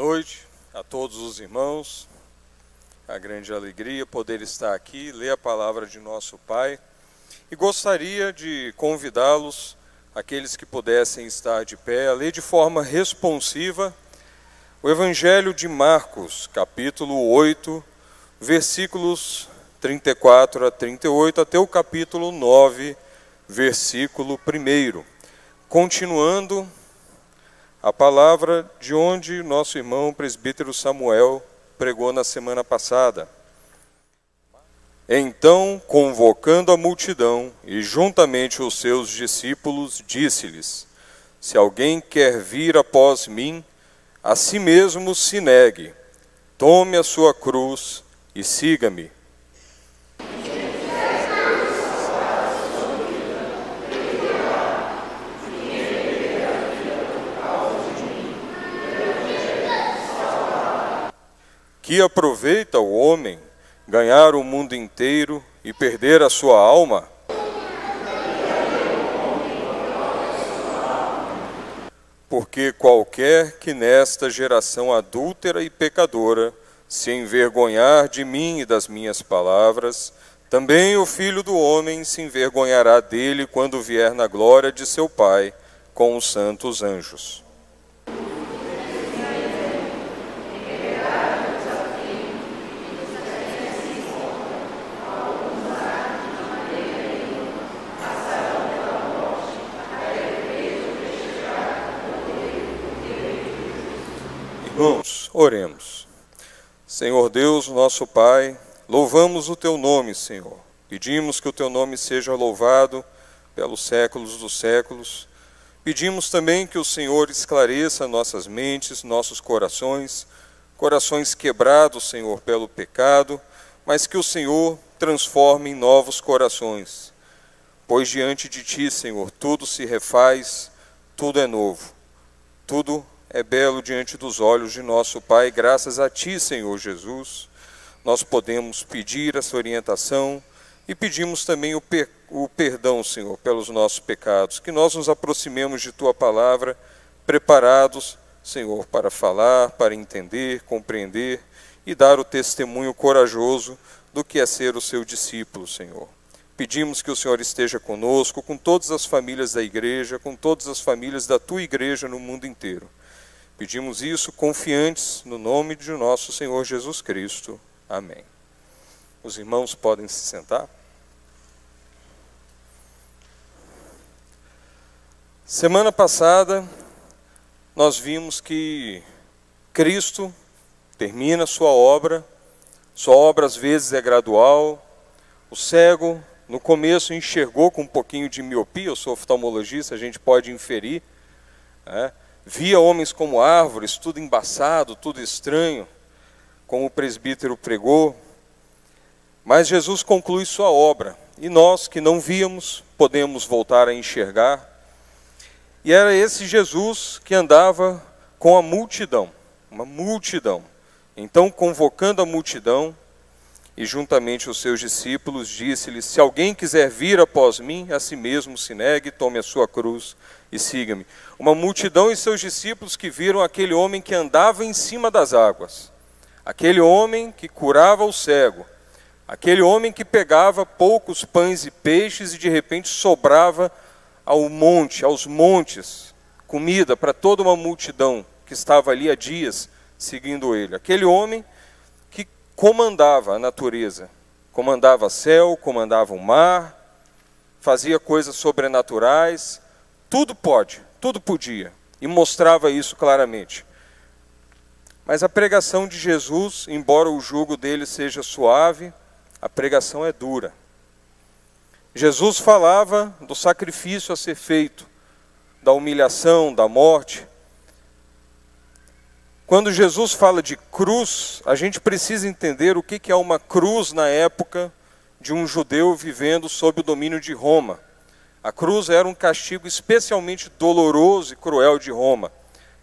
noite a todos os irmãos. A grande alegria poder estar aqui, ler a palavra de nosso Pai. E gostaria de convidá-los, aqueles que pudessem estar de pé, a ler de forma responsiva o Evangelho de Marcos, capítulo 8, versículos 34 a 38, até o capítulo 9, versículo 1. Continuando a palavra de onde nosso irmão presbítero Samuel pregou na semana passada. Então, convocando a multidão e juntamente os seus discípulos, disse-lhes: Se alguém quer vir após mim, a si mesmo se negue, tome a sua cruz e siga-me. Que aproveita o homem ganhar o mundo inteiro e perder a sua alma? Porque qualquer que nesta geração adúltera e pecadora se envergonhar de mim e das minhas palavras, também o filho do homem se envergonhará dele quando vier na glória de seu Pai com os santos anjos. Irmãos, oremos. Senhor Deus, nosso Pai, louvamos o teu nome, Senhor. Pedimos que o teu nome seja louvado pelos séculos dos séculos. Pedimos também que o Senhor esclareça nossas mentes, nossos corações, corações quebrados, Senhor, pelo pecado, mas que o Senhor transforme em novos corações. Pois diante de ti, Senhor, tudo se refaz, tudo é novo, tudo é belo diante dos olhos de nosso Pai. Graças a Ti, Senhor Jesus, nós podemos pedir essa orientação e pedimos também o, per o perdão, Senhor, pelos nossos pecados. Que nós nos aproximemos de Tua palavra, preparados, Senhor, para falar, para entender, compreender e dar o testemunho corajoso do que é ser o seu discípulo, Senhor. Pedimos que o Senhor esteja conosco, com todas as famílias da igreja, com todas as famílias da tua igreja no mundo inteiro. Pedimos isso confiantes no nome de nosso Senhor Jesus Cristo. Amém. Os irmãos podem se sentar. Semana passada, nós vimos que Cristo termina sua obra, sua obra às vezes é gradual. O cego, no começo, enxergou com um pouquinho de miopia, eu sou oftalmologista, a gente pode inferir. Né? Via homens como árvores, tudo embaçado, tudo estranho, como o presbítero pregou. Mas Jesus conclui sua obra, e nós que não víamos, podemos voltar a enxergar. E era esse Jesus que andava com a multidão, uma multidão. Então, convocando a multidão, e juntamente os seus discípulos, disse-lhes: Se alguém quiser vir após mim, a si mesmo se negue, tome a sua cruz e siga-me. Uma multidão e seus discípulos que viram aquele homem que andava em cima das águas, aquele homem que curava o cego, aquele homem que pegava poucos pães e peixes e de repente sobrava ao monte, aos montes, comida para toda uma multidão que estava ali há dias seguindo ele. Aquele homem que comandava a natureza, comandava céu, comandava o mar, fazia coisas sobrenaturais, tudo pode, tudo podia, e mostrava isso claramente. Mas a pregação de Jesus, embora o jugo dele seja suave, a pregação é dura. Jesus falava do sacrifício a ser feito, da humilhação, da morte. Quando Jesus fala de cruz, a gente precisa entender o que é uma cruz na época de um judeu vivendo sob o domínio de Roma. A cruz era um castigo especialmente doloroso e cruel de Roma.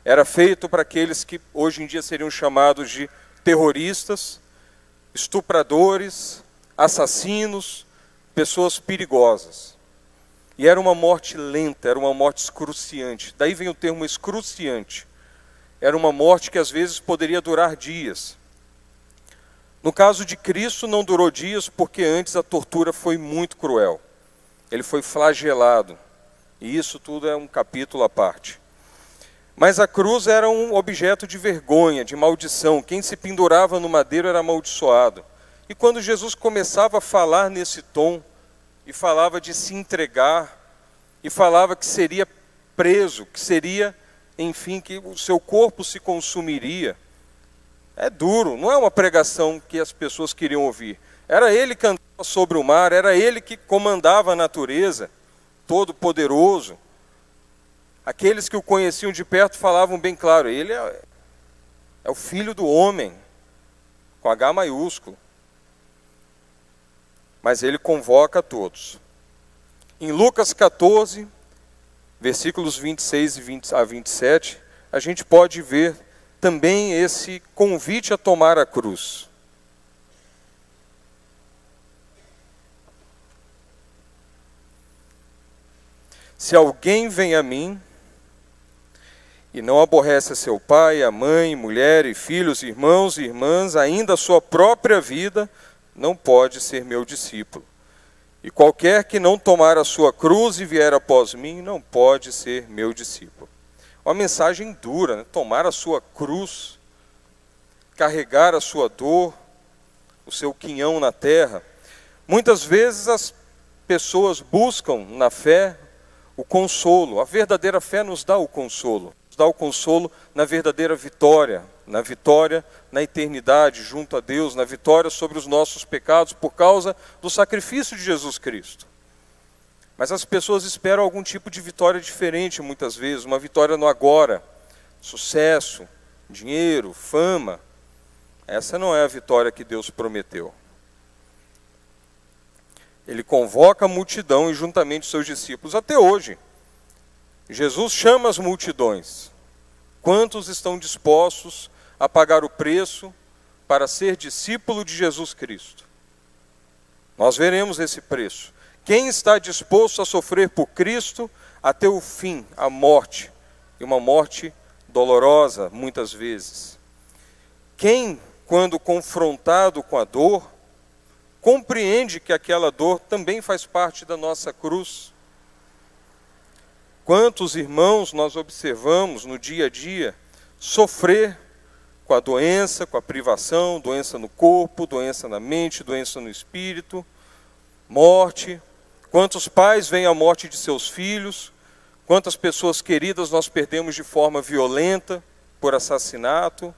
Era feito para aqueles que hoje em dia seriam chamados de terroristas, estupradores, assassinos, pessoas perigosas. E era uma morte lenta, era uma morte excruciante. Daí vem o termo excruciante. era uma morte que às vezes poderia durar dias. No caso de Cristo, não durou dias, porque antes a tortura foi muito cruel. Ele foi flagelado. E isso tudo é um capítulo à parte. Mas a cruz era um objeto de vergonha, de maldição. Quem se pendurava no madeiro era amaldiçoado. E quando Jesus começava a falar nesse tom, e falava de se entregar, e falava que seria preso, que seria, enfim, que o seu corpo se consumiria. É duro, não é uma pregação que as pessoas queriam ouvir. Era ele que andava sobre o mar, era ele que comandava a natureza, todo poderoso. Aqueles que o conheciam de perto falavam bem claro: ele é, é o filho do homem, com H maiúsculo. Mas ele convoca a todos. Em Lucas 14, versículos 26 a 27, a gente pode ver também esse convite a tomar a cruz. Se alguém vem a mim e não aborrece a seu pai, a mãe, mulher e filhos, irmãos e irmãs, ainda a sua própria vida, não pode ser meu discípulo. E qualquer que não tomar a sua cruz e vier após mim, não pode ser meu discípulo. Uma mensagem dura, né? tomar a sua cruz, carregar a sua dor, o seu quinhão na terra. Muitas vezes as pessoas buscam na fé o consolo. A verdadeira fé nos dá o consolo dá o consolo na verdadeira vitória, na vitória na eternidade junto a Deus, na vitória sobre os nossos pecados por causa do sacrifício de Jesus Cristo. Mas as pessoas esperam algum tipo de vitória diferente muitas vezes, uma vitória no agora, sucesso, dinheiro, fama. Essa não é a vitória que Deus prometeu. Ele convoca a multidão e juntamente seus discípulos até hoje. Jesus chama as multidões. Quantos estão dispostos a pagar o preço para ser discípulo de Jesus Cristo? Nós veremos esse preço. Quem está disposto a sofrer por Cristo até o fim, a morte, e uma morte dolorosa muitas vezes? Quem, quando confrontado com a dor, compreende que aquela dor também faz parte da nossa cruz? Quantos irmãos nós observamos no dia a dia sofrer com a doença, com a privação, doença no corpo, doença na mente, doença no espírito, morte. Quantos pais veem a morte de seus filhos, quantas pessoas queridas nós perdemos de forma violenta por assassinato,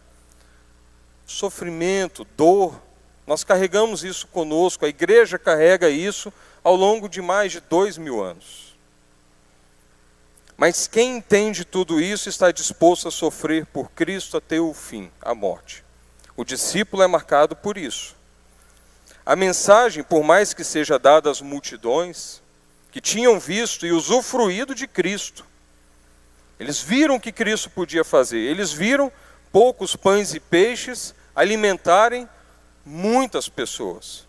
sofrimento, dor. Nós carregamos isso conosco, a igreja carrega isso ao longo de mais de dois mil anos. Mas quem entende tudo isso está disposto a sofrer por Cristo até o fim, a morte. O discípulo é marcado por isso. A mensagem, por mais que seja dada às multidões, que tinham visto e usufruído de Cristo, eles viram o que Cristo podia fazer, eles viram poucos pães e peixes alimentarem muitas pessoas.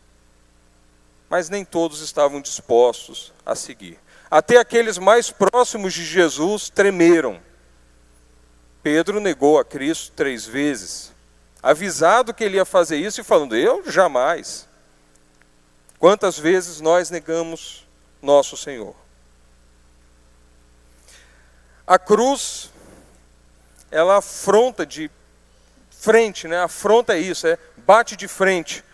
Mas nem todos estavam dispostos a seguir. Até aqueles mais próximos de Jesus tremeram. Pedro negou a Cristo três vezes, avisado que ele ia fazer isso e falando: Eu jamais. Quantas vezes nós negamos nosso Senhor? A cruz, ela afronta de frente, né? Afronta isso, é bate de frente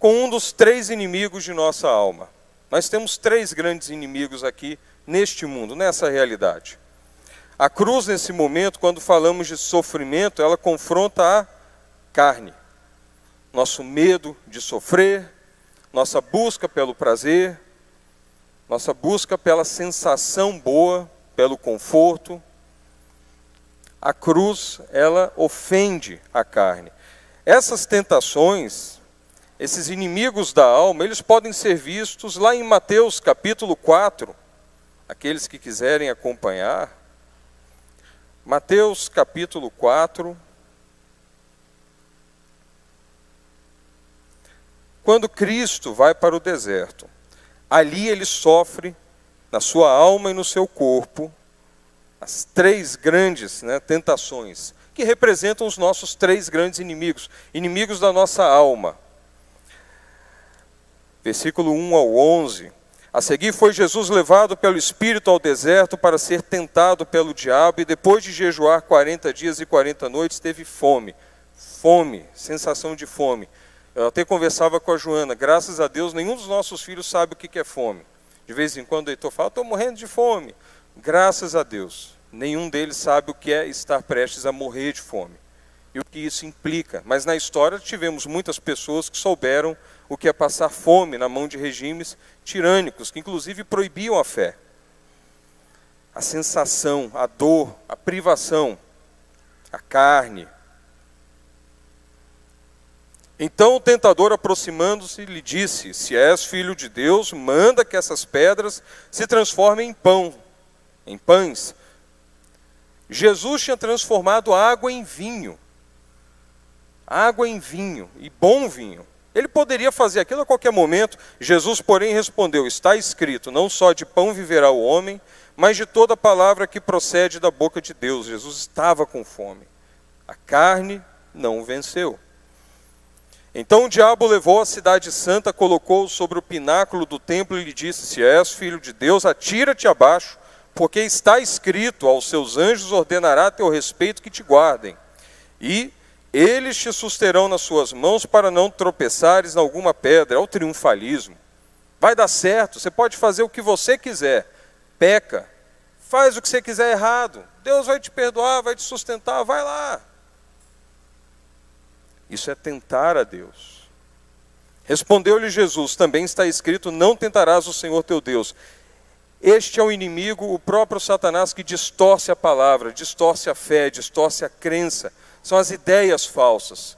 com um dos três inimigos de nossa alma. Nós temos três grandes inimigos aqui neste mundo, nessa realidade. A cruz, nesse momento, quando falamos de sofrimento, ela confronta a carne. Nosso medo de sofrer, nossa busca pelo prazer, nossa busca pela sensação boa, pelo conforto. A cruz, ela ofende a carne. Essas tentações, esses inimigos da alma, eles podem ser vistos lá em Mateus capítulo 4. Aqueles que quiserem acompanhar. Mateus capítulo 4. Quando Cristo vai para o deserto, ali ele sofre na sua alma e no seu corpo as três grandes né, tentações que representam os nossos três grandes inimigos, inimigos da nossa alma. Versículo 1 ao 11. A seguir foi Jesus levado pelo Espírito ao deserto para ser tentado pelo diabo, e depois de jejuar 40 dias e 40 noites, teve fome. Fome, sensação de fome. Eu até conversava com a Joana, graças a Deus, nenhum dos nossos filhos sabe o que é fome. De vez em quando o Heitor fala, estou morrendo de fome. Graças a Deus, nenhum deles sabe o que é estar prestes a morrer de fome e o que isso implica. Mas na história tivemos muitas pessoas que souberam o que é passar fome na mão de regimes tirânicos, que inclusive proibiam a fé. A sensação, a dor, a privação, a carne. Então o tentador, aproximando-se, lhe disse: Se és filho de Deus, manda que essas pedras se transformem em pão, em pães. Jesus tinha transformado água em vinho. Água em vinho, e bom vinho. Ele poderia fazer aquilo a qualquer momento. Jesus, porém, respondeu: Está escrito: Não só de pão viverá o homem, mas de toda palavra que procede da boca de Deus. Jesus estava com fome. A carne não venceu. Então o diabo levou a cidade santa, colocou-o sobre o pináculo do templo e lhe disse: Se és filho de Deus, atira-te abaixo, porque está escrito: Aos seus anjos ordenará a teu respeito que te guardem. E eles te susterão nas suas mãos para não tropeçares em alguma pedra. É o triunfalismo. Vai dar certo, você pode fazer o que você quiser. Peca. Faz o que você quiser errado. Deus vai te perdoar, vai te sustentar, vai lá. Isso é tentar a Deus. Respondeu-lhe Jesus: Também está escrito: Não tentarás o Senhor teu Deus. Este é o inimigo, o próprio Satanás, que distorce a palavra, distorce a fé, distorce a crença são as ideias falsas.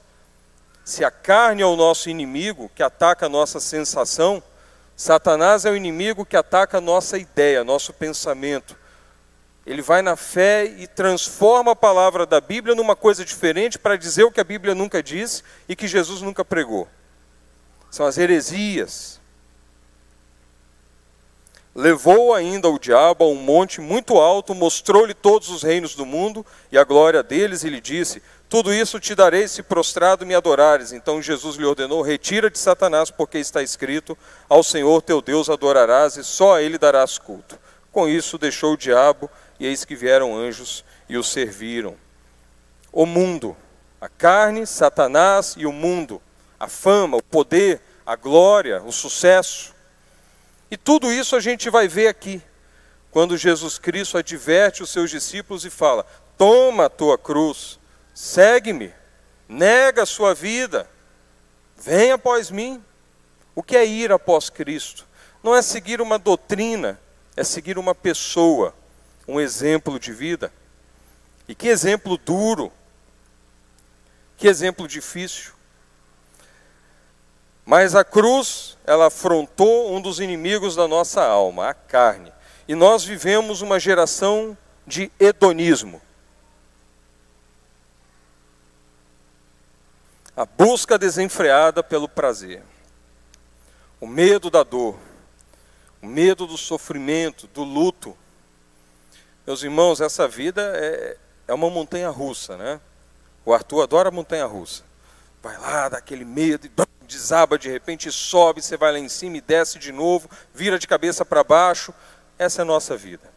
Se a carne é o nosso inimigo, que ataca a nossa sensação, Satanás é o inimigo que ataca a nossa ideia, nosso pensamento. Ele vai na fé e transforma a palavra da Bíblia numa coisa diferente para dizer o que a Bíblia nunca disse e que Jesus nunca pregou. São as heresias. Levou ainda o diabo a um monte muito alto, mostrou-lhe todos os reinos do mundo e a glória deles, e lhe disse: tudo isso te darei se prostrado me adorares. Então Jesus lhe ordenou: Retira-te, Satanás, porque está escrito: Ao Senhor teu Deus adorarás e só a ele darás culto. Com isso deixou o diabo, e eis que vieram anjos e o serviram. O mundo, a carne, Satanás e o mundo, a fama, o poder, a glória, o sucesso. E tudo isso a gente vai ver aqui, quando Jesus Cristo adverte os seus discípulos e fala: Toma a tua cruz Segue-me, nega a sua vida, vem após mim. O que é ir após Cristo? Não é seguir uma doutrina, é seguir uma pessoa, um exemplo de vida. E que exemplo duro, que exemplo difícil. Mas a cruz, ela afrontou um dos inimigos da nossa alma, a carne. E nós vivemos uma geração de hedonismo. a busca desenfreada pelo prazer, o medo da dor, o medo do sofrimento, do luto. Meus irmãos, essa vida é, é uma montanha russa, né? O Arthur adora montanha russa. Vai lá, dá aquele medo, desaba de repente, sobe, você vai lá em cima e desce de novo, vira de cabeça para baixo. Essa é a nossa vida.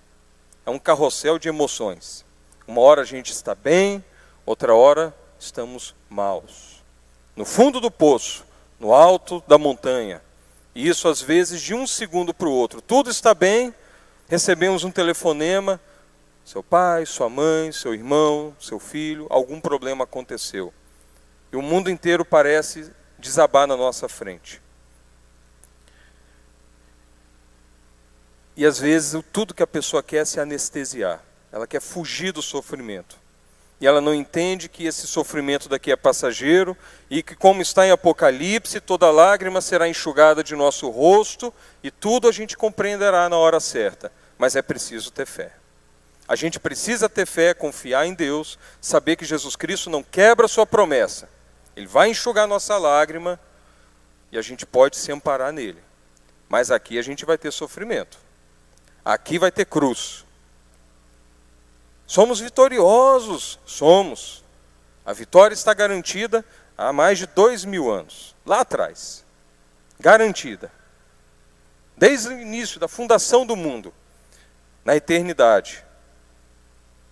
É um carrossel de emoções. Uma hora a gente está bem, outra hora estamos maus no fundo do poço, no alto da montanha. E isso às vezes de um segundo para o outro. Tudo está bem, recebemos um telefonema, seu pai, sua mãe, seu irmão, seu filho, algum problema aconteceu. E o mundo inteiro parece desabar na nossa frente. E às vezes tudo que a pessoa quer é se anestesiar. Ela quer fugir do sofrimento e ela não entende que esse sofrimento daqui é passageiro e que, como está em Apocalipse, toda lágrima será enxugada de nosso rosto e tudo a gente compreenderá na hora certa. Mas é preciso ter fé. A gente precisa ter fé, confiar em Deus, saber que Jesus Cristo não quebra a sua promessa. Ele vai enxugar nossa lágrima e a gente pode se amparar nele. Mas aqui a gente vai ter sofrimento. Aqui vai ter cruz. Somos vitoriosos, somos. A vitória está garantida há mais de dois mil anos, lá atrás. Garantida. Desde o início da fundação do mundo, na eternidade.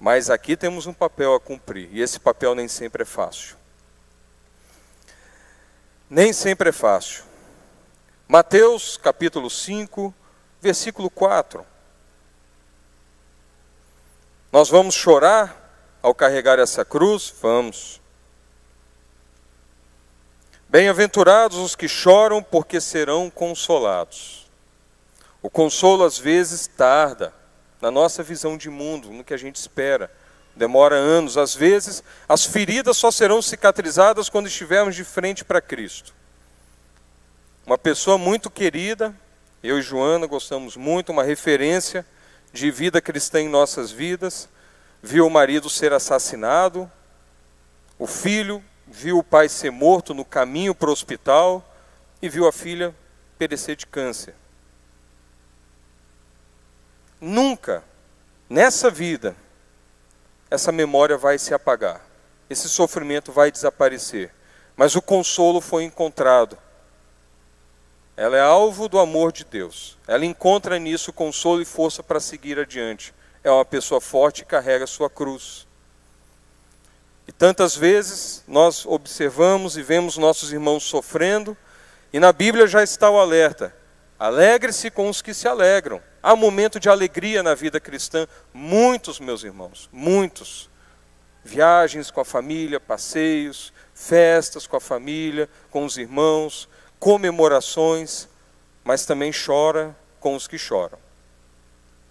Mas aqui temos um papel a cumprir, e esse papel nem sempre é fácil. Nem sempre é fácil. Mateus capítulo 5, versículo 4. Nós vamos chorar ao carregar essa cruz? Vamos. Bem-aventurados os que choram, porque serão consolados. O consolo às vezes tarda, na nossa visão de mundo, no que a gente espera. Demora anos. Às vezes, as feridas só serão cicatrizadas quando estivermos de frente para Cristo. Uma pessoa muito querida, eu e Joana gostamos muito, uma referência de vida cristã em nossas vidas, viu o marido ser assassinado, o filho viu o pai ser morto no caminho para o hospital e viu a filha perecer de câncer. Nunca, nessa vida, essa memória vai se apagar, esse sofrimento vai desaparecer, mas o consolo foi encontrado. Ela é alvo do amor de Deus. Ela encontra nisso consolo e força para seguir adiante é uma pessoa forte e carrega sua cruz. E tantas vezes nós observamos e vemos nossos irmãos sofrendo, e na Bíblia já está o alerta: alegre-se com os que se alegram. Há momento de alegria na vida cristã, muitos, meus irmãos, muitos. Viagens com a família, passeios, festas com a família, com os irmãos, comemorações, mas também chora com os que choram.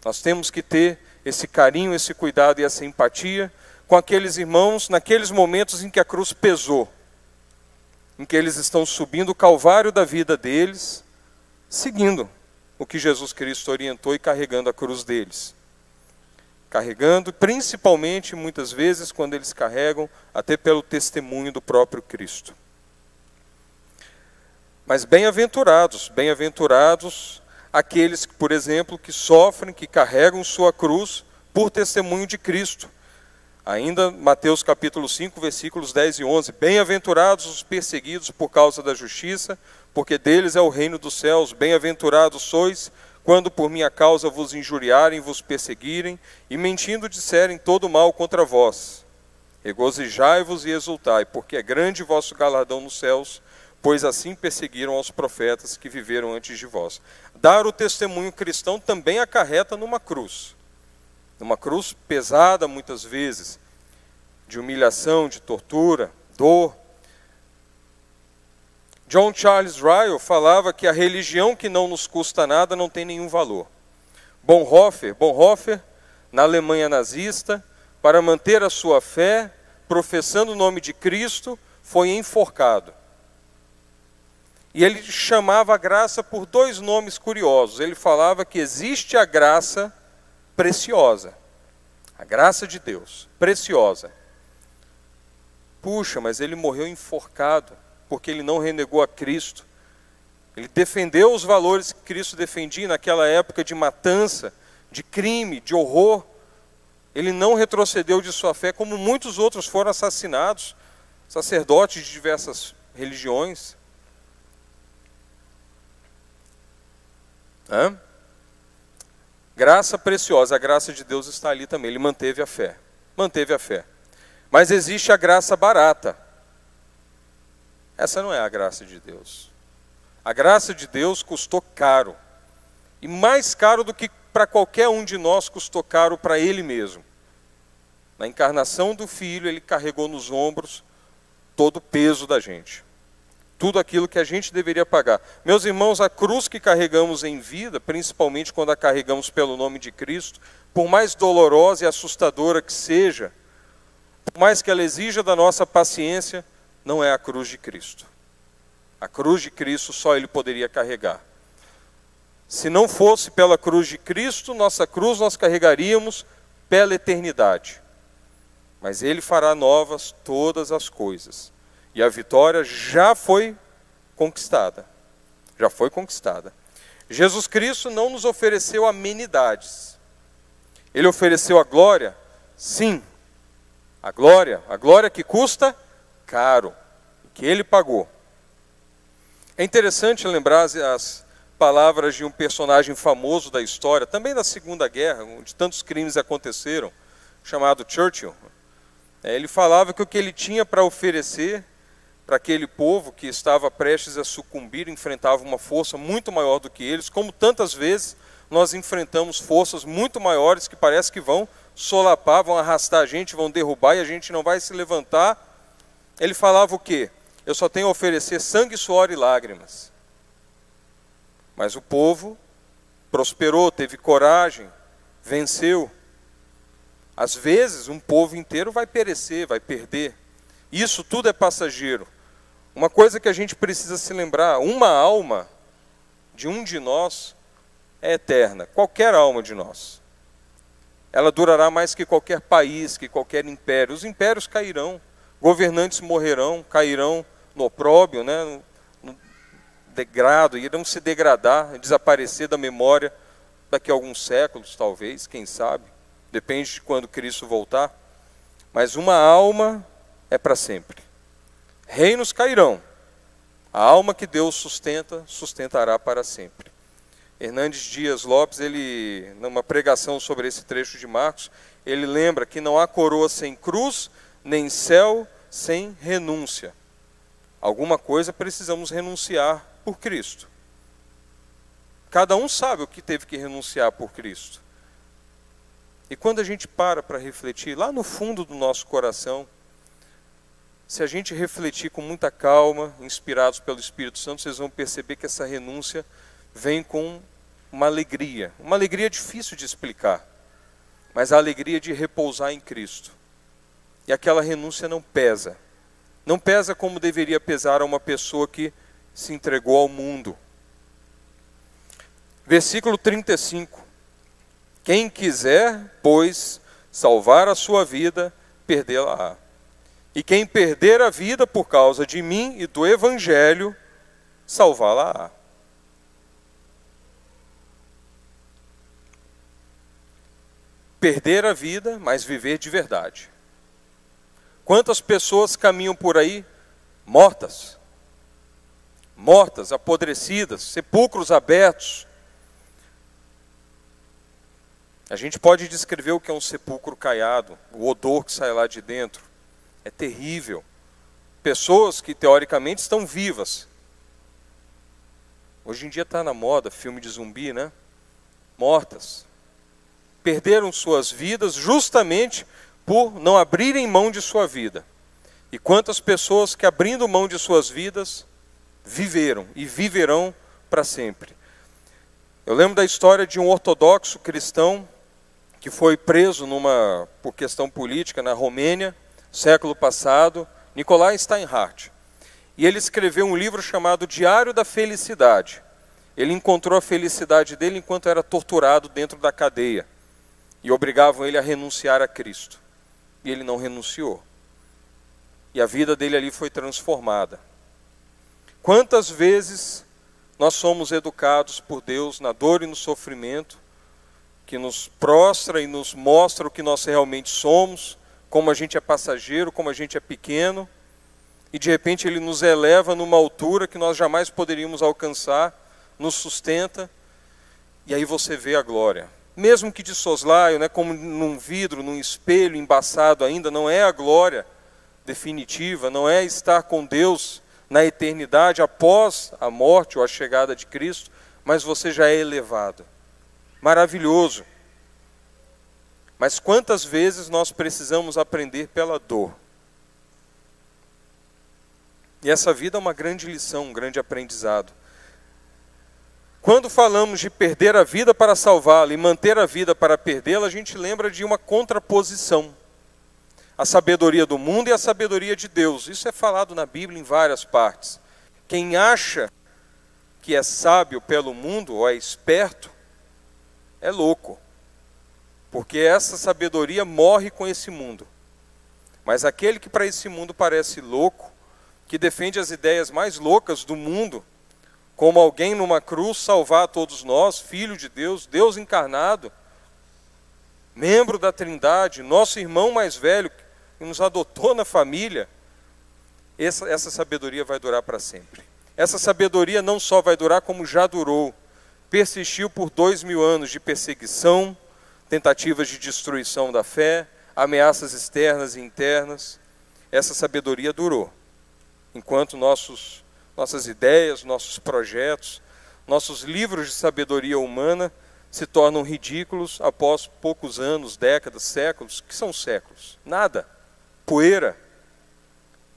Nós temos que ter esse carinho, esse cuidado e essa empatia com aqueles irmãos naqueles momentos em que a cruz pesou, em que eles estão subindo o calvário da vida deles, seguindo o que Jesus Cristo orientou e carregando a cruz deles. Carregando, principalmente muitas vezes quando eles carregam até pelo testemunho do próprio Cristo. Mas bem-aventurados, bem-aventurados aqueles, por exemplo, que sofrem, que carregam sua cruz por testemunho de Cristo. Ainda Mateus capítulo 5, versículos 10 e 11. Bem-aventurados os perseguidos por causa da justiça, porque deles é o reino dos céus. Bem-aventurados sois quando por minha causa vos injuriarem, vos perseguirem e mentindo disserem todo mal contra vós. Regozijai-vos e exultai, porque é grande vosso galardão nos céus, pois assim perseguiram aos profetas que viveram antes de vós. Dar o testemunho cristão também acarreta numa cruz. Numa cruz pesada, muitas vezes, de humilhação, de tortura, dor. John Charles Ryle falava que a religião que não nos custa nada não tem nenhum valor. Bonhoeffer, Bonhoeffer, na Alemanha nazista, para manter a sua fé, professando o nome de Cristo, foi enforcado. E ele chamava a graça por dois nomes curiosos. Ele falava que existe a graça preciosa. A graça de Deus, preciosa. Puxa, mas ele morreu enforcado porque ele não renegou a Cristo. Ele defendeu os valores que Cristo defendia naquela época de matança, de crime, de horror. Ele não retrocedeu de sua fé, como muitos outros foram assassinados, sacerdotes de diversas religiões. Hã? Graça preciosa, a graça de Deus está ali também. Ele manteve a fé. Manteve a fé. Mas existe a graça barata. Essa não é a graça de Deus. A graça de Deus custou caro. E mais caro do que para qualquer um de nós custou caro para Ele mesmo. Na encarnação do Filho, Ele carregou nos ombros todo o peso da gente tudo aquilo que a gente deveria pagar. Meus irmãos, a cruz que carregamos em vida, principalmente quando a carregamos pelo nome de Cristo, por mais dolorosa e assustadora que seja, por mais que ela exija da nossa paciência, não é a cruz de Cristo. A cruz de Cristo só Ele poderia carregar. Se não fosse pela cruz de Cristo, nossa cruz nós carregaríamos pela eternidade. Mas Ele fará novas todas as coisas. E a vitória já foi conquistada. Já foi conquistada. Jesus Cristo não nos ofereceu amenidades. Ele ofereceu a glória? Sim. A glória, a glória que custa caro, que ele pagou. É interessante lembrar as palavras de um personagem famoso da história, também da Segunda Guerra, onde tantos crimes aconteceram, chamado Churchill. É, ele falava que o que ele tinha para oferecer para aquele povo que estava prestes a sucumbir, enfrentava uma força muito maior do que eles, como tantas vezes nós enfrentamos forças muito maiores que parece que vão solapar, vão arrastar a gente, vão derrubar e a gente não vai se levantar. Ele falava o quê? Eu só tenho a oferecer sangue, suor e lágrimas. Mas o povo prosperou, teve coragem, venceu. Às vezes, um povo inteiro vai perecer, vai perder. Isso tudo é passageiro. Uma coisa que a gente precisa se lembrar: uma alma de um de nós é eterna, qualquer alma de nós. Ela durará mais que qualquer país, que qualquer império. Os impérios cairão, governantes morrerão, cairão no opróbio, né, no, degrado, irão se degradar, desaparecer da memória daqui a alguns séculos, talvez, quem sabe. Depende de quando Cristo voltar. Mas uma alma é para sempre. Reinos cairão. A alma que Deus sustenta, sustentará para sempre. Hernandes Dias Lopes, ele, numa pregação sobre esse trecho de Marcos, ele lembra que não há coroa sem cruz, nem céu sem renúncia. Alguma coisa precisamos renunciar por Cristo. Cada um sabe o que teve que renunciar por Cristo. E quando a gente para para refletir, lá no fundo do nosso coração, se a gente refletir com muita calma, inspirados pelo Espírito Santo, vocês vão perceber que essa renúncia vem com uma alegria, uma alegria difícil de explicar, mas a alegria de repousar em Cristo. E aquela renúncia não pesa. Não pesa como deveria pesar a uma pessoa que se entregou ao mundo. Versículo 35. Quem quiser, pois, salvar a sua vida, perdê-la-á. E quem perder a vida por causa de mim e do Evangelho, salvá-la-á. Perder a vida, mas viver de verdade. Quantas pessoas caminham por aí mortas? Mortas, apodrecidas, sepulcros abertos. A gente pode descrever o que é um sepulcro caiado, o odor que sai lá de dentro é terrível. Pessoas que teoricamente estão vivas. Hoje em dia está na moda filme de zumbi, né? Mortas. Perderam suas vidas justamente por não abrirem mão de sua vida. E quantas pessoas que abrindo mão de suas vidas viveram e viverão para sempre. Eu lembro da história de um ortodoxo cristão que foi preso numa por questão política na Romênia século passado, Nikolai Steinhardt. E ele escreveu um livro chamado Diário da Felicidade. Ele encontrou a felicidade dele enquanto era torturado dentro da cadeia. E obrigavam ele a renunciar a Cristo. E ele não renunciou. E a vida dele ali foi transformada. Quantas vezes nós somos educados por Deus na dor e no sofrimento, que nos prostra e nos mostra o que nós realmente somos, como a gente é passageiro, como a gente é pequeno, e de repente ele nos eleva numa altura que nós jamais poderíamos alcançar, nos sustenta, e aí você vê a glória. Mesmo que de soslaio, né, como num vidro, num espelho embaçado ainda, não é a glória definitiva, não é estar com Deus na eternidade após a morte ou a chegada de Cristo, mas você já é elevado. Maravilhoso. Mas quantas vezes nós precisamos aprender pela dor? E essa vida é uma grande lição, um grande aprendizado. Quando falamos de perder a vida para salvá-la e manter a vida para perdê-la, a gente lembra de uma contraposição. A sabedoria do mundo e a sabedoria de Deus. Isso é falado na Bíblia em várias partes. Quem acha que é sábio pelo mundo ou é esperto, é louco porque essa sabedoria morre com esse mundo. Mas aquele que para esse mundo parece louco, que defende as ideias mais loucas do mundo, como alguém numa cruz salvar todos nós, filho de Deus, Deus encarnado, membro da Trindade, nosso irmão mais velho, e nos adotou na família, essa, essa sabedoria vai durar para sempre. Essa sabedoria não só vai durar, como já durou. Persistiu por dois mil anos de perseguição, tentativas de destruição da fé, ameaças externas e internas. Essa sabedoria durou. Enquanto nossos, nossas ideias, nossos projetos, nossos livros de sabedoria humana se tornam ridículos após poucos anos, décadas, séculos. que são séculos? Nada. Poeira.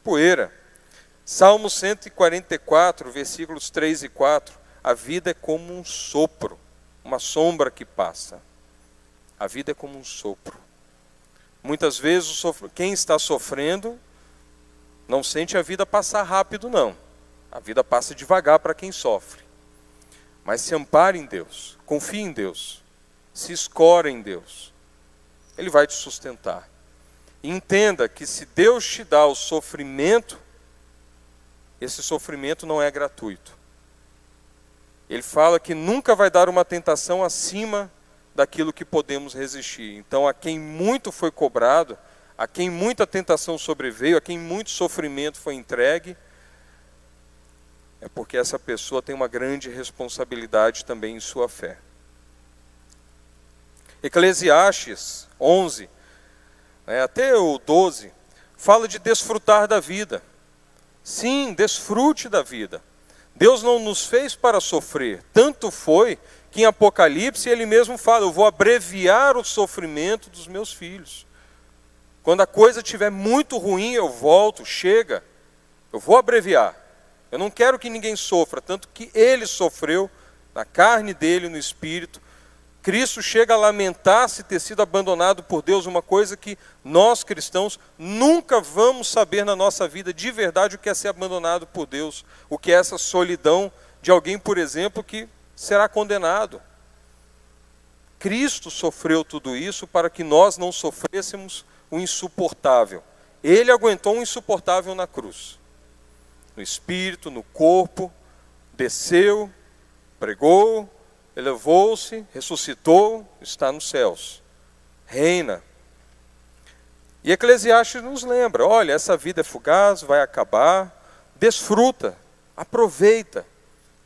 Poeira. Salmo 144, versículos 3 e 4. A vida é como um sopro, uma sombra que passa. A vida é como um sopro. Muitas vezes quem está sofrendo não sente a vida passar rápido, não. A vida passa devagar para quem sofre. Mas se ampare em Deus, confie em Deus, se escore em Deus. Ele vai te sustentar. Entenda que se Deus te dá o sofrimento, esse sofrimento não é gratuito. Ele fala que nunca vai dar uma tentação acima daquilo que podemos resistir. Então, a quem muito foi cobrado, a quem muita tentação sobreveio, a quem muito sofrimento foi entregue, é porque essa pessoa tem uma grande responsabilidade também em sua fé. Eclesiastes 11, né, até o 12, fala de desfrutar da vida. Sim, desfrute da vida. Deus não nos fez para sofrer, tanto foi em Apocalipse ele mesmo fala: Eu vou abreviar o sofrimento dos meus filhos. Quando a coisa estiver muito ruim, eu volto, chega, eu vou abreviar. Eu não quero que ninguém sofra, tanto que ele sofreu na carne dele, no espírito. Cristo chega a lamentar-se ter sido abandonado por Deus, uma coisa que nós cristãos nunca vamos saber na nossa vida de verdade o que é ser abandonado por Deus, o que é essa solidão de alguém, por exemplo, que será condenado. Cristo sofreu tudo isso para que nós não sofrêssemos o insuportável. Ele aguentou o insuportável na cruz no espírito, no corpo, desceu, pregou, elevou-se, ressuscitou, está nos céus, reina. E Eclesiastes nos lembra: olha, essa vida é fugaz, vai acabar, desfruta, aproveita.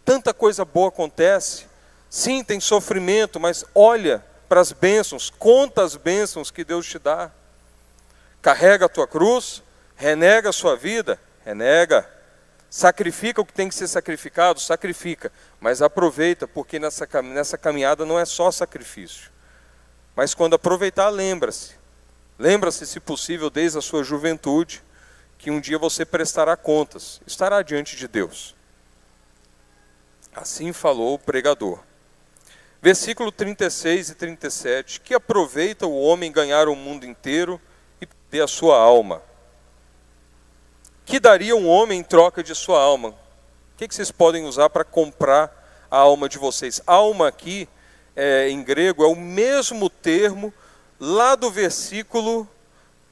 Tanta coisa boa acontece. Sim, tem sofrimento, mas olha para as bênçãos, conta as bênçãos que Deus te dá. Carrega a tua cruz, renega a sua vida, renega Sacrifica o que tem que ser sacrificado, sacrifica, mas aproveita, porque nessa, nessa caminhada não é só sacrifício. Mas quando aproveitar, lembra-se. Lembra-se, se possível, desde a sua juventude, que um dia você prestará contas, estará diante de Deus. Assim falou o pregador. Versículo 36 e 37: Que aproveita o homem ganhar o mundo inteiro e perder a sua alma que daria um homem em troca de sua alma? O que, vocês podem usar para comprar a alma de vocês? Alma aqui, é, em grego, é o mesmo termo lá do versículo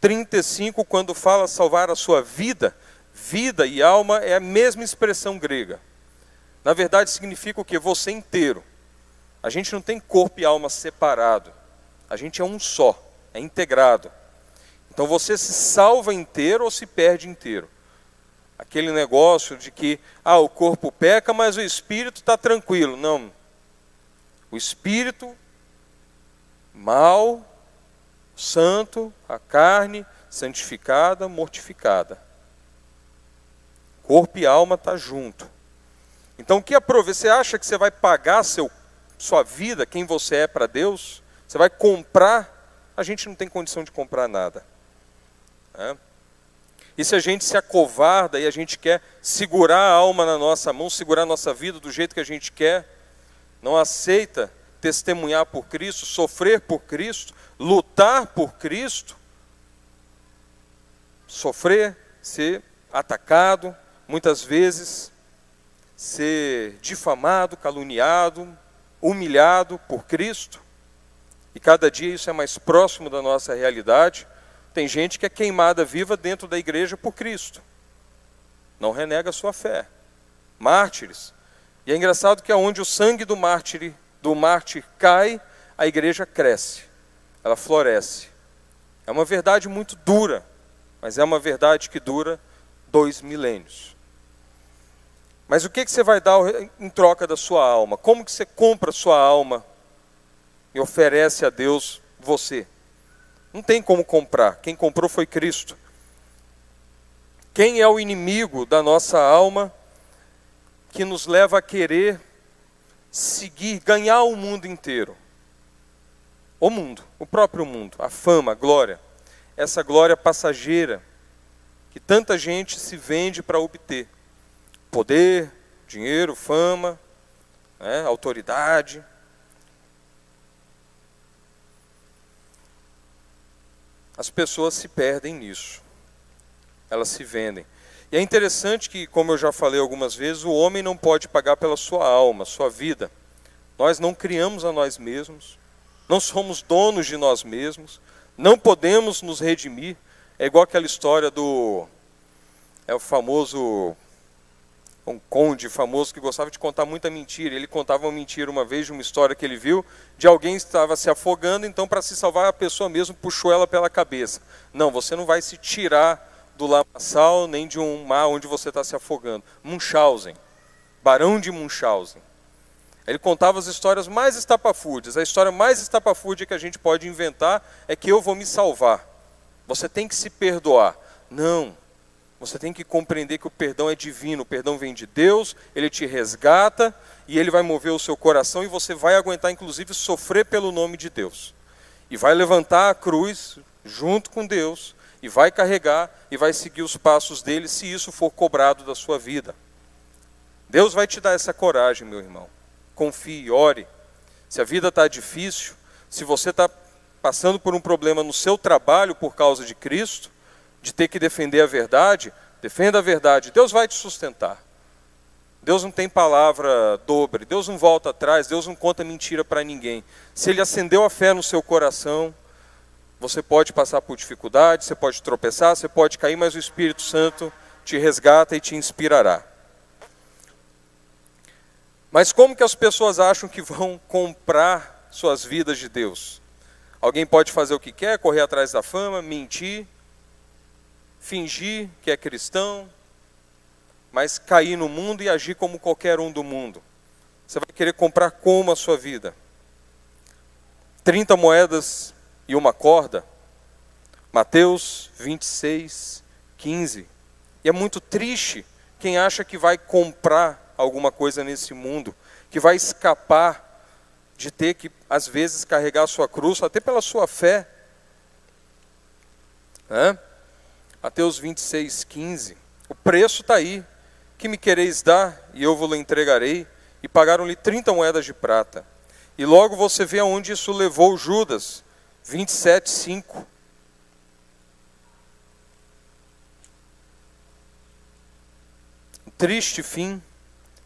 35, quando fala salvar a sua vida. Vida e alma é a mesma expressão grega. Na verdade, significa o que? Você inteiro. A gente não tem corpo e alma separado. A gente é um só, é integrado. Então você se salva inteiro ou se perde inteiro aquele negócio de que ah, o corpo peca, mas o espírito está tranquilo. Não. O espírito mal, santo, a carne santificada, mortificada. Corpo e alma está junto. Então, o que aprove? Você acha que você vai pagar seu, sua vida, quem você é para Deus? Você vai comprar? A gente não tem condição de comprar nada. É? E se a gente se acovarda e a gente quer segurar a alma na nossa mão, segurar a nossa vida do jeito que a gente quer, não aceita testemunhar por Cristo, sofrer por Cristo, lutar por Cristo, sofrer, ser atacado, muitas vezes ser difamado, caluniado, humilhado por Cristo, e cada dia isso é mais próximo da nossa realidade. Tem gente que é queimada viva dentro da igreja por Cristo. Não renega a sua fé. Mártires. E é engraçado que aonde o sangue do mártir, do mártir cai, a igreja cresce. Ela floresce. É uma verdade muito dura, mas é uma verdade que dura dois milênios. Mas o que, você vai dar em troca da sua alma? Como que você compra a sua alma e oferece a Deus você? Não tem como comprar. Quem comprou foi Cristo. Quem é o inimigo da nossa alma que nos leva a querer seguir, ganhar o mundo inteiro? O mundo, o próprio mundo, a fama, a glória. Essa glória passageira que tanta gente se vende para obter. Poder, dinheiro, fama, né, autoridade. As pessoas se perdem nisso elas se vendem. E é interessante que, como eu já falei algumas vezes, o homem não pode pagar pela sua alma, sua vida. Nós não criamos a nós mesmos, não somos donos de nós mesmos, não podemos nos redimir. É igual aquela história do. É o famoso. Um conde famoso que gostava de contar muita mentira. Ele contava uma mentira uma vez de uma história que ele viu de alguém que estava se afogando, então, para se salvar, a pessoa mesmo puxou ela pela cabeça. Não, você não vai se tirar do lamaçal, nem de um mar onde você está se afogando. Munchausen, Barão de Munchausen. Ele contava as histórias mais estapafúrdias. A história mais estapafúrdia que a gente pode inventar é que eu vou me salvar. Você tem que se perdoar. Não. Você tem que compreender que o perdão é divino. O perdão vem de Deus, ele te resgata e ele vai mover o seu coração e você vai aguentar, inclusive, sofrer pelo nome de Deus. E vai levantar a cruz junto com Deus e vai carregar e vai seguir os passos dele se isso for cobrado da sua vida. Deus vai te dar essa coragem, meu irmão. Confie, ore. Se a vida está difícil, se você está passando por um problema no seu trabalho por causa de Cristo, de ter que defender a verdade, defenda a verdade. Deus vai te sustentar. Deus não tem palavra dobre, Deus não volta atrás, Deus não conta mentira para ninguém. Se Ele acendeu a fé no seu coração, você pode passar por dificuldades, você pode tropeçar, você pode cair, mas o Espírito Santo te resgata e te inspirará. Mas como que as pessoas acham que vão comprar suas vidas de Deus? Alguém pode fazer o que quer, correr atrás da fama, mentir, fingir que é cristão, mas cair no mundo e agir como qualquer um do mundo. Você vai querer comprar como a sua vida? 30 moedas e uma corda. Mateus 26, 15. E é muito triste quem acha que vai comprar alguma coisa nesse mundo, que vai escapar de ter que, às vezes, carregar a sua cruz, até pela sua fé. É? Mateus 26, 15. O preço está aí. Que me quereis dar, e eu vos entregarei. E pagaram-lhe 30 moedas de prata. E logo você vê aonde isso levou Judas. 27, 5. Triste fim.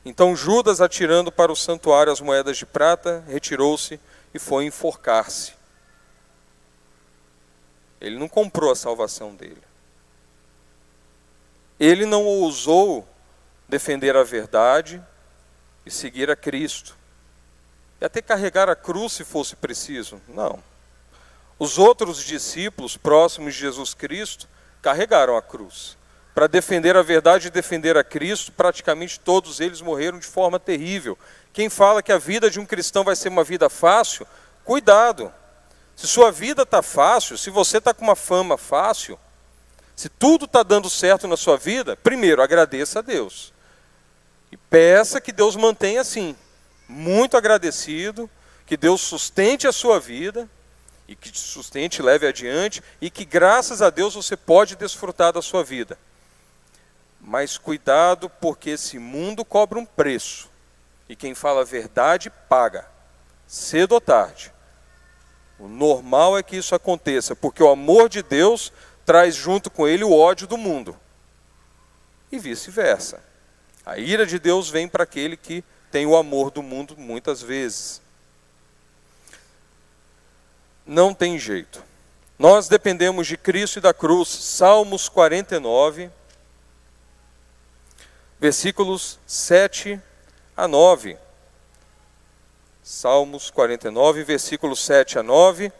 Então Judas, atirando para o santuário as moedas de prata, retirou-se e foi enforcar-se. Ele não comprou a salvação dele. Ele não ousou defender a verdade e seguir a Cristo. E até carregar a cruz se fosse preciso. Não. Os outros discípulos próximos de Jesus Cristo carregaram a cruz. Para defender a verdade e defender a Cristo, praticamente todos eles morreram de forma terrível. Quem fala que a vida de um cristão vai ser uma vida fácil, cuidado. Se sua vida está fácil, se você está com uma fama fácil, se tudo está dando certo na sua vida, primeiro agradeça a Deus. E peça que Deus mantenha assim, muito agradecido, que Deus sustente a sua vida e que te sustente, leve adiante e que graças a Deus você pode desfrutar da sua vida. Mas cuidado, porque esse mundo cobra um preço. E quem fala a verdade paga, cedo ou tarde. O normal é que isso aconteça, porque o amor de Deus traz junto com ele o ódio do mundo. E vice-versa. A ira de Deus vem para aquele que tem o amor do mundo muitas vezes não tem jeito. Nós dependemos de Cristo e da cruz. Salmos 49, versículos 7 a 9. Salmos 49, versículos 7 a 9.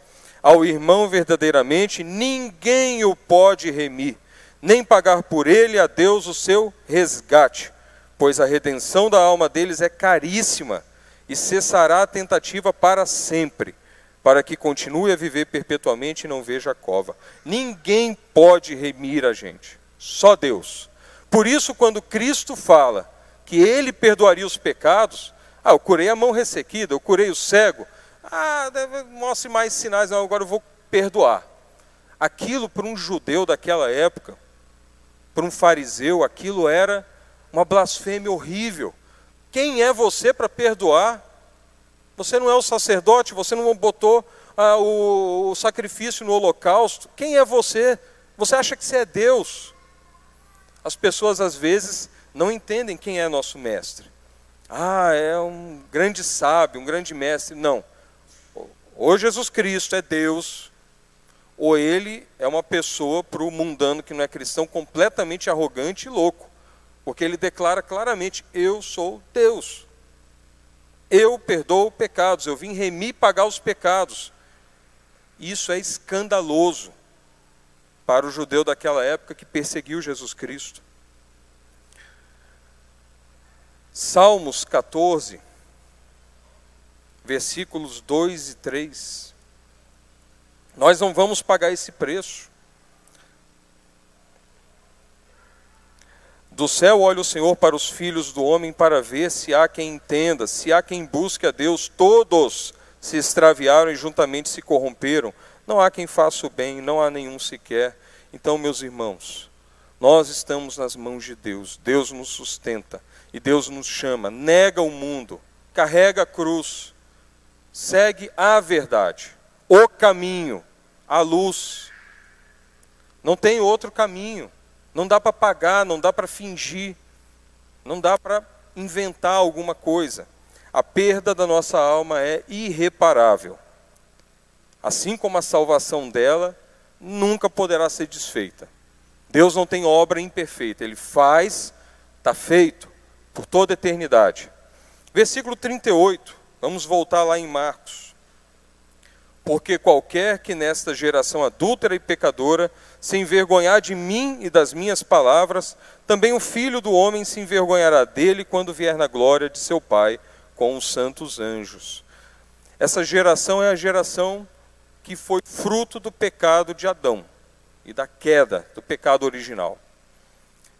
Ao irmão verdadeiramente ninguém o pode remir, nem pagar por ele a Deus o seu resgate, pois a redenção da alma deles é caríssima e cessará a tentativa para sempre, para que continue a viver perpetuamente e não veja a cova. Ninguém pode remir a gente, só Deus. Por isso, quando Cristo fala que ele perdoaria os pecados, ah, eu curei a mão ressequida, eu curei o cego, ah, mostre mais sinais, não, agora eu vou perdoar. Aquilo para um judeu daquela época, para um fariseu, aquilo era uma blasfêmia horrível. Quem é você para perdoar? Você não é o sacerdote, você não botou ah, o, o sacrifício no holocausto. Quem é você? Você acha que você é Deus? As pessoas às vezes não entendem quem é nosso mestre. Ah, é um grande sábio, um grande mestre. Não. Ou Jesus Cristo é Deus, ou ele é uma pessoa para o mundano que não é cristão completamente arrogante e louco. Porque ele declara claramente: Eu sou Deus. Eu perdoo pecados, eu vim remir pagar os pecados. Isso é escandaloso para o judeu daquela época que perseguiu Jesus Cristo. Salmos 14, versículos 2 e 3. Nós não vamos pagar esse preço. Do céu olha o Senhor para os filhos do homem para ver se há quem entenda, se há quem busque a Deus. Todos se extraviaram e juntamente se corromperam. Não há quem faça o bem, não há nenhum sequer. Então, meus irmãos, nós estamos nas mãos de Deus. Deus nos sustenta e Deus nos chama. Nega o mundo, carrega a cruz, segue a verdade, o caminho, a luz. Não tem outro caminho. Não dá para pagar, não dá para fingir, não dá para inventar alguma coisa. A perda da nossa alma é irreparável. Assim como a salvação dela nunca poderá ser desfeita. Deus não tem obra imperfeita, ele faz, está feito por toda a eternidade. Versículo 38, vamos voltar lá em Marcos. Porque qualquer que nesta geração adúltera e pecadora se envergonhar de mim e das minhas palavras, também o filho do homem se envergonhará dele quando vier na glória de seu Pai com os santos anjos. Essa geração é a geração que foi fruto do pecado de Adão e da queda do pecado original.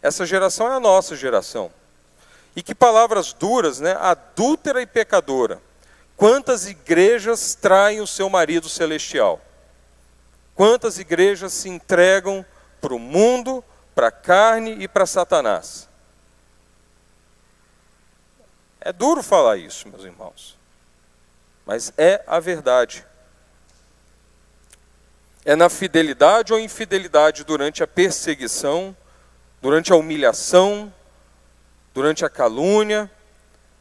Essa geração é a nossa geração. E que palavras duras, né? Adúltera e pecadora. Quantas igrejas traem o seu marido celestial? Quantas igrejas se entregam para o mundo, para a carne e para Satanás? É duro falar isso, meus irmãos, mas é a verdade. É na fidelidade ou infidelidade durante a perseguição, durante a humilhação, durante a calúnia,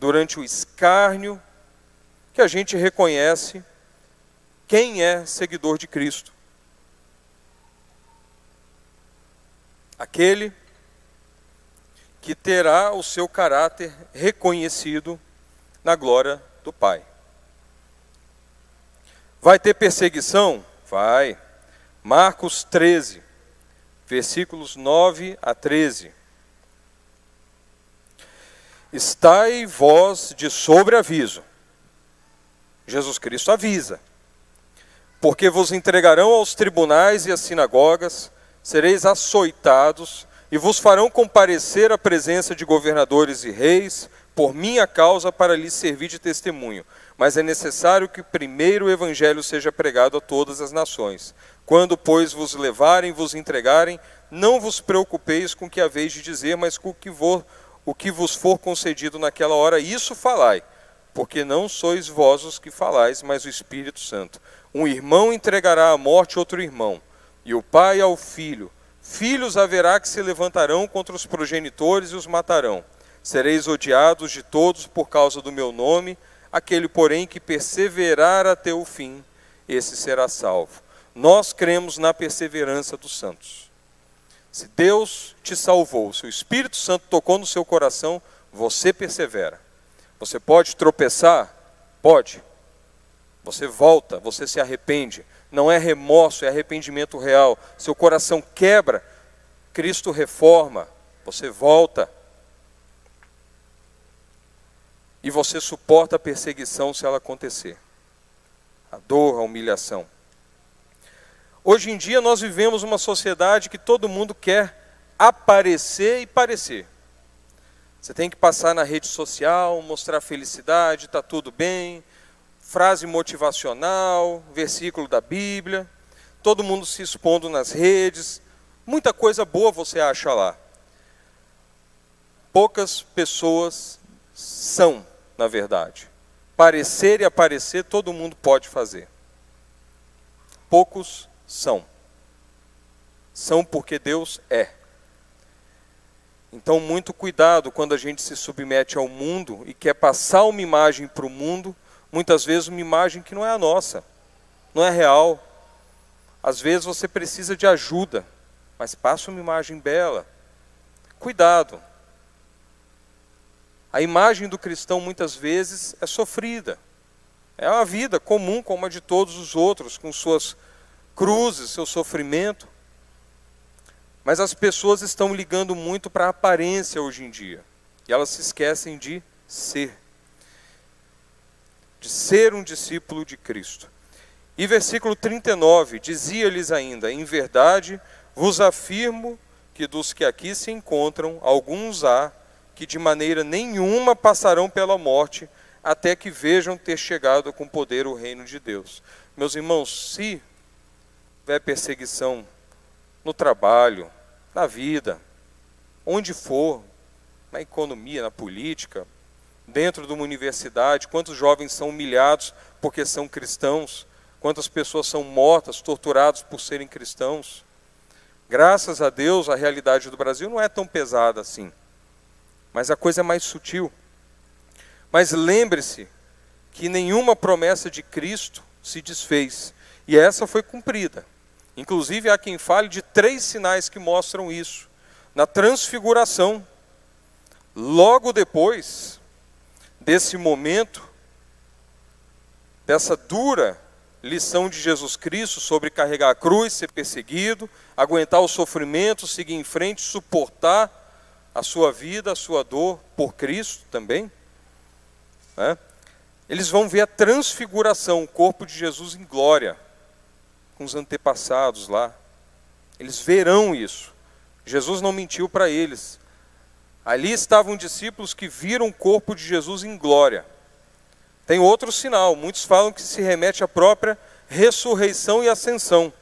durante o escárnio, que a gente reconhece quem é seguidor de Cristo. Aquele que terá o seu caráter reconhecido na glória do Pai. Vai ter perseguição? Vai. Marcos 13, versículos 9 a 13. Estai vós de sobreaviso. Jesus Cristo avisa. Porque vos entregarão aos tribunais e às sinagogas, sereis açoitados e vos farão comparecer à presença de governadores e reis por minha causa para lhes servir de testemunho. Mas é necessário que primeiro o evangelho seja pregado a todas as nações. Quando, pois, vos levarem, vos entregarem, não vos preocupeis com o que haveis de dizer, mas com o que, vos, o que vos for concedido naquela hora, isso falai, porque não sois vós os que falais, mas o Espírito Santo. Um irmão entregará à morte outro irmão e o pai ao filho. Filhos haverá que se levantarão contra os progenitores e os matarão. Sereis odiados de todos por causa do meu nome, aquele, porém, que perseverar até o fim, esse será salvo. Nós cremos na perseverança dos santos. Se Deus te salvou, se o Espírito Santo tocou no seu coração, você persevera. Você pode tropeçar? Pode. Você volta, você se arrepende, não é remorso, é arrependimento real. Seu coração quebra, Cristo reforma, você volta. E você suporta a perseguição se ela acontecer. A dor, a humilhação. Hoje em dia nós vivemos uma sociedade que todo mundo quer aparecer e parecer. Você tem que passar na rede social, mostrar felicidade, está tudo bem, frase motivacional, versículo da Bíblia, todo mundo se expondo nas redes, muita coisa boa você acha lá. Poucas pessoas são, na verdade. Parecer e aparecer todo mundo pode fazer. Poucos são. São porque Deus é. Então, muito cuidado quando a gente se submete ao mundo e quer passar uma imagem para o mundo, muitas vezes uma imagem que não é a nossa, não é real. Às vezes você precisa de ajuda, mas passa uma imagem bela. Cuidado. A imagem do cristão muitas vezes é sofrida. É uma vida comum como a de todos os outros, com suas cruzes, seu sofrimento. Mas as pessoas estão ligando muito para a aparência hoje em dia. E elas se esquecem de ser. De ser um discípulo de Cristo. E versículo 39, dizia-lhes ainda: Em verdade vos afirmo que dos que aqui se encontram, alguns há que de maneira nenhuma passarão pela morte, até que vejam ter chegado com poder o reino de Deus. Meus irmãos, se houver perseguição no trabalho, na vida, onde for, na economia, na política, dentro de uma universidade, quantos jovens são humilhados porque são cristãos, quantas pessoas são mortas, torturadas por serem cristãos. Graças a Deus, a realidade do Brasil não é tão pesada assim, mas a coisa é mais sutil. Mas lembre-se que nenhuma promessa de Cristo se desfez, e essa foi cumprida. Inclusive, há quem fale de três sinais que mostram isso. Na transfiguração, logo depois desse momento, dessa dura lição de Jesus Cristo sobre carregar a cruz, ser perseguido, aguentar o sofrimento, seguir em frente, suportar a sua vida, a sua dor por Cristo também. Né? Eles vão ver a transfiguração, o corpo de Jesus em glória com os antepassados lá. Eles verão isso. Jesus não mentiu para eles. Ali estavam discípulos que viram o corpo de Jesus em glória. Tem outro sinal, muitos falam que se remete à própria ressurreição e ascensão.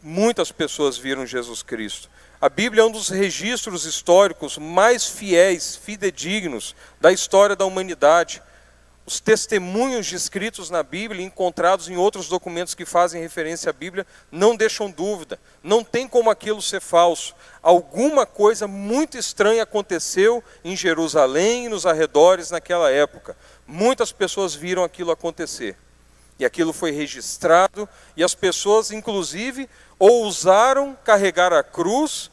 Muitas pessoas viram Jesus Cristo. A Bíblia é um dos registros históricos mais fiéis, fidedignos da história da humanidade os testemunhos descritos na Bíblia, encontrados em outros documentos que fazem referência à Bíblia, não deixam dúvida. Não tem como aquilo ser falso. Alguma coisa muito estranha aconteceu em Jerusalém e nos arredores naquela época. Muitas pessoas viram aquilo acontecer. E aquilo foi registrado, e as pessoas, inclusive, ousaram carregar a cruz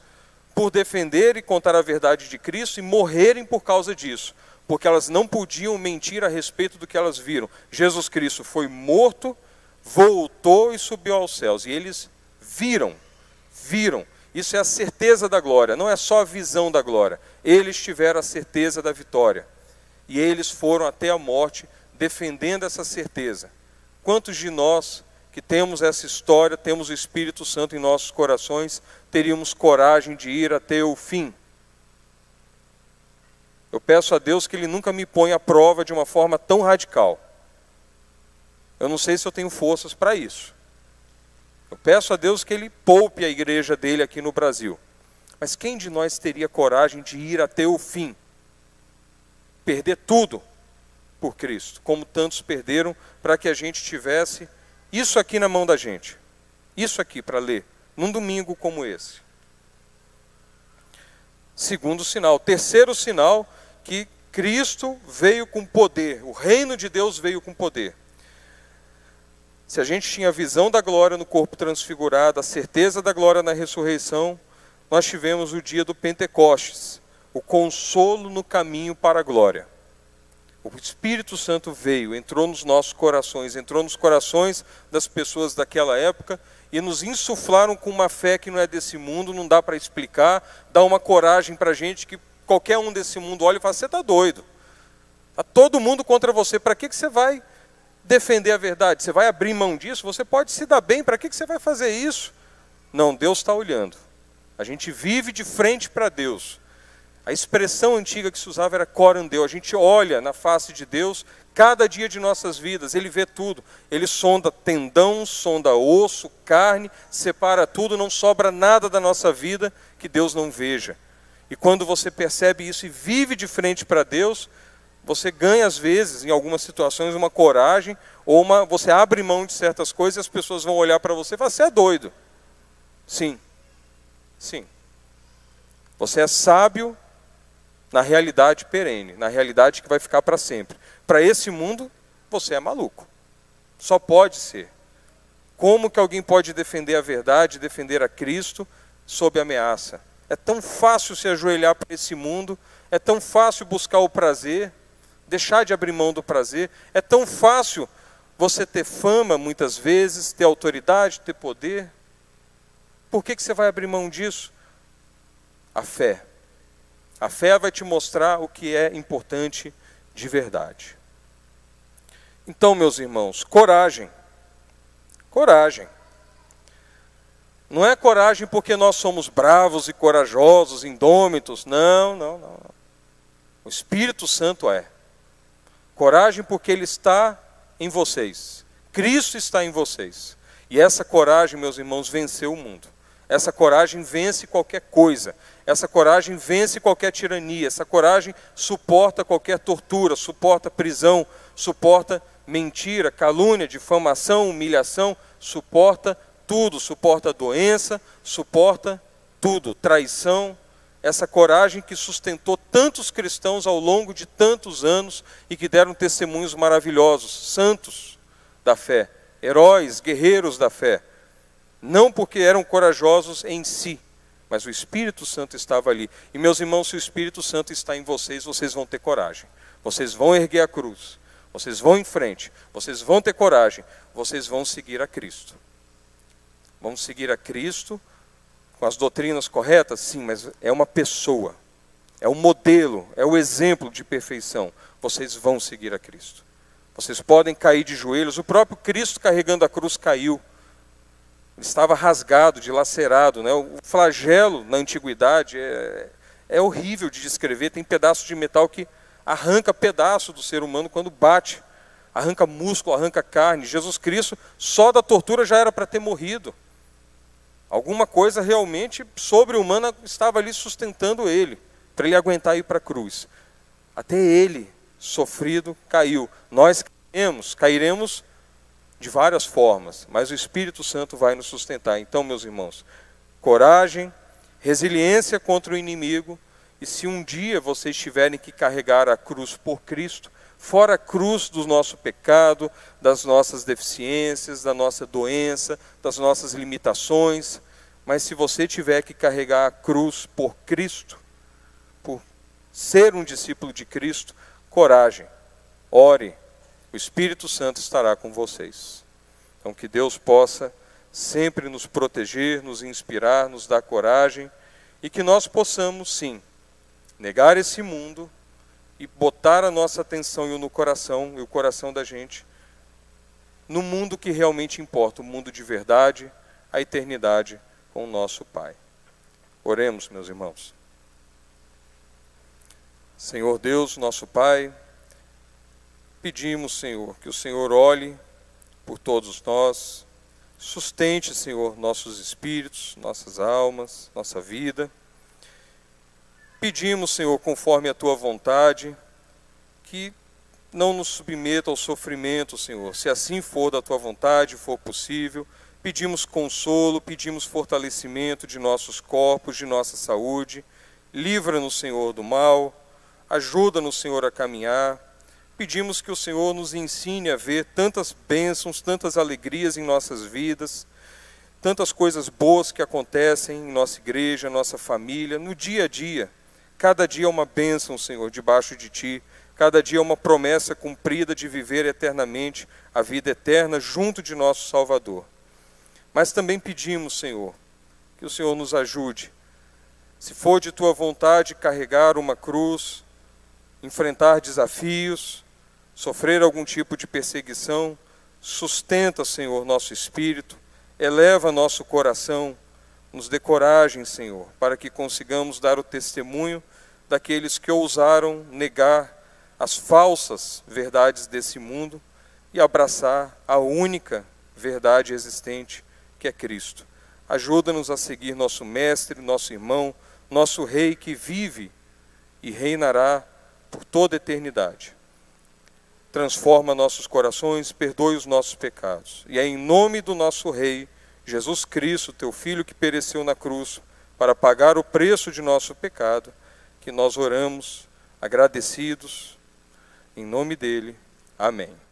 por defender e contar a verdade de Cristo e morrerem por causa disso porque elas não podiam mentir a respeito do que elas viram. Jesus Cristo foi morto, voltou e subiu aos céus. E eles viram, viram. Isso é a certeza da glória, não é só a visão da glória. Eles tiveram a certeza da vitória. E eles foram até a morte defendendo essa certeza. Quantos de nós que temos essa história, temos o Espírito Santo em nossos corações, teríamos coragem de ir até o fim? Eu peço a Deus que Ele nunca me ponha à prova de uma forma tão radical. Eu não sei se eu tenho forças para isso. Eu peço a Deus que Ele poupe a igreja dele aqui no Brasil. Mas quem de nós teria coragem de ir até o fim? Perder tudo por Cristo, como tantos perderam, para que a gente tivesse isso aqui na mão da gente. Isso aqui para ler, num domingo como esse. Segundo sinal. Terceiro sinal que Cristo veio com poder, o reino de Deus veio com poder. Se a gente tinha a visão da glória no corpo transfigurado, a certeza da glória na ressurreição, nós tivemos o dia do Pentecostes, o consolo no caminho para a glória. O Espírito Santo veio, entrou nos nossos corações, entrou nos corações das pessoas daquela época e nos insuflaram com uma fé que não é desse mundo, não dá para explicar, dá uma coragem para a gente que qualquer um desse mundo olha e fala: você está doido. Está todo mundo contra você, para que, que você vai defender a verdade? Você vai abrir mão disso? Você pode se dar bem, para que, que você vai fazer isso? Não, Deus está olhando. A gente vive de frente para Deus. A expressão antiga que se usava era corandeu. A gente olha na face de Deus cada dia de nossas vidas, Ele vê tudo. Ele sonda tendão, sonda osso, carne, separa tudo, não sobra nada da nossa vida que Deus não veja. E quando você percebe isso e vive de frente para Deus, você ganha às vezes, em algumas situações, uma coragem, ou uma, você abre mão de certas coisas e as pessoas vão olhar para você e falar: você é doido. Sim, sim. Você é sábio na realidade perene, na realidade que vai ficar para sempre. Para esse mundo, você é maluco. Só pode ser. Como que alguém pode defender a verdade, defender a Cristo sob ameaça? É tão fácil se ajoelhar para esse mundo, é tão fácil buscar o prazer, deixar de abrir mão do prazer, é tão fácil você ter fama muitas vezes, ter autoridade, ter poder. Por que, que você vai abrir mão disso? A fé. A fé vai te mostrar o que é importante de verdade. Então, meus irmãos, coragem. Coragem. Não é coragem porque nós somos bravos e corajosos, indômitos. Não, não, não. O Espírito Santo é. Coragem porque Ele está em vocês. Cristo está em vocês. E essa coragem, meus irmãos, venceu o mundo. Essa coragem vence qualquer coisa. Essa coragem vence qualquer tirania. Essa coragem suporta qualquer tortura, suporta prisão, suporta mentira, calúnia, difamação, humilhação, suporta tudo, suporta doença, suporta tudo, traição, essa coragem que sustentou tantos cristãos ao longo de tantos anos e que deram testemunhos maravilhosos, santos da fé, heróis, guerreiros da fé. Não porque eram corajosos em si, mas o Espírito Santo estava ali. E meus irmãos, se o Espírito Santo está em vocês, vocês vão ter coragem. Vocês vão erguer a cruz. Vocês vão em frente. Vocês vão ter coragem. Vocês vão seguir a Cristo. Vamos seguir a Cristo com as doutrinas corretas? Sim, mas é uma pessoa. É o modelo, é o exemplo de perfeição. Vocês vão seguir a Cristo. Vocês podem cair de joelhos. O próprio Cristo carregando a cruz caiu. Ele estava rasgado, dilacerado. Né? O flagelo na antiguidade é, é horrível de descrever. Tem pedaços de metal que arranca pedaço do ser humano quando bate. Arranca músculo, arranca carne. Jesus Cristo, só da tortura já era para ter morrido. Alguma coisa realmente sobre-humana estava ali sustentando ele, para ele aguentar ir para a cruz. Até ele, sofrido, caiu. Nós cairemos, cairemos de várias formas, mas o Espírito Santo vai nos sustentar. Então, meus irmãos, coragem, resiliência contra o inimigo, e se um dia vocês tiverem que carregar a cruz por Cristo, fora a cruz do nosso pecado, das nossas deficiências, da nossa doença, das nossas limitações, mas se você tiver que carregar a cruz por Cristo, por ser um discípulo de Cristo, coragem, ore, o Espírito Santo estará com vocês. Então, que Deus possa sempre nos proteger, nos inspirar, nos dar coragem e que nós possamos, sim, negar esse mundo e botar a nossa atenção no coração e o coração da gente no mundo que realmente importa, o mundo de verdade, a eternidade com o nosso Pai. Oremos, meus irmãos. Senhor Deus, nosso Pai, Pedimos, Senhor, que o Senhor olhe por todos nós, sustente, Senhor, nossos espíritos, nossas almas, nossa vida. Pedimos, Senhor, conforme a tua vontade, que não nos submeta ao sofrimento, Senhor. Se assim for da tua vontade, for possível, pedimos consolo, pedimos fortalecimento de nossos corpos, de nossa saúde. Livra-nos, Senhor, do mal. Ajuda-nos, Senhor, a caminhar Pedimos que o Senhor nos ensine a ver tantas bênçãos, tantas alegrias em nossas vidas, tantas coisas boas que acontecem em nossa igreja, nossa família, no dia a dia. Cada dia é uma bênção, Senhor, debaixo de Ti. Cada dia é uma promessa cumprida de viver eternamente a vida eterna junto de nosso Salvador. Mas também pedimos, Senhor, que o Senhor nos ajude. Se for de tua vontade carregar uma cruz, enfrentar desafios, sofrer algum tipo de perseguição, sustenta, Senhor, nosso espírito, eleva nosso coração, nos dê coragem, Senhor, para que consigamos dar o testemunho daqueles que ousaram negar as falsas verdades desse mundo e abraçar a única verdade existente, que é Cristo. Ajuda-nos a seguir nosso Mestre, nosso irmão, nosso Rei que vive e reinará por toda a eternidade. Transforma nossos corações, perdoe os nossos pecados. E é em nome do nosso Rei, Jesus Cristo, teu Filho que pereceu na cruz para pagar o preço de nosso pecado, que nós oramos agradecidos. Em nome dele. Amém.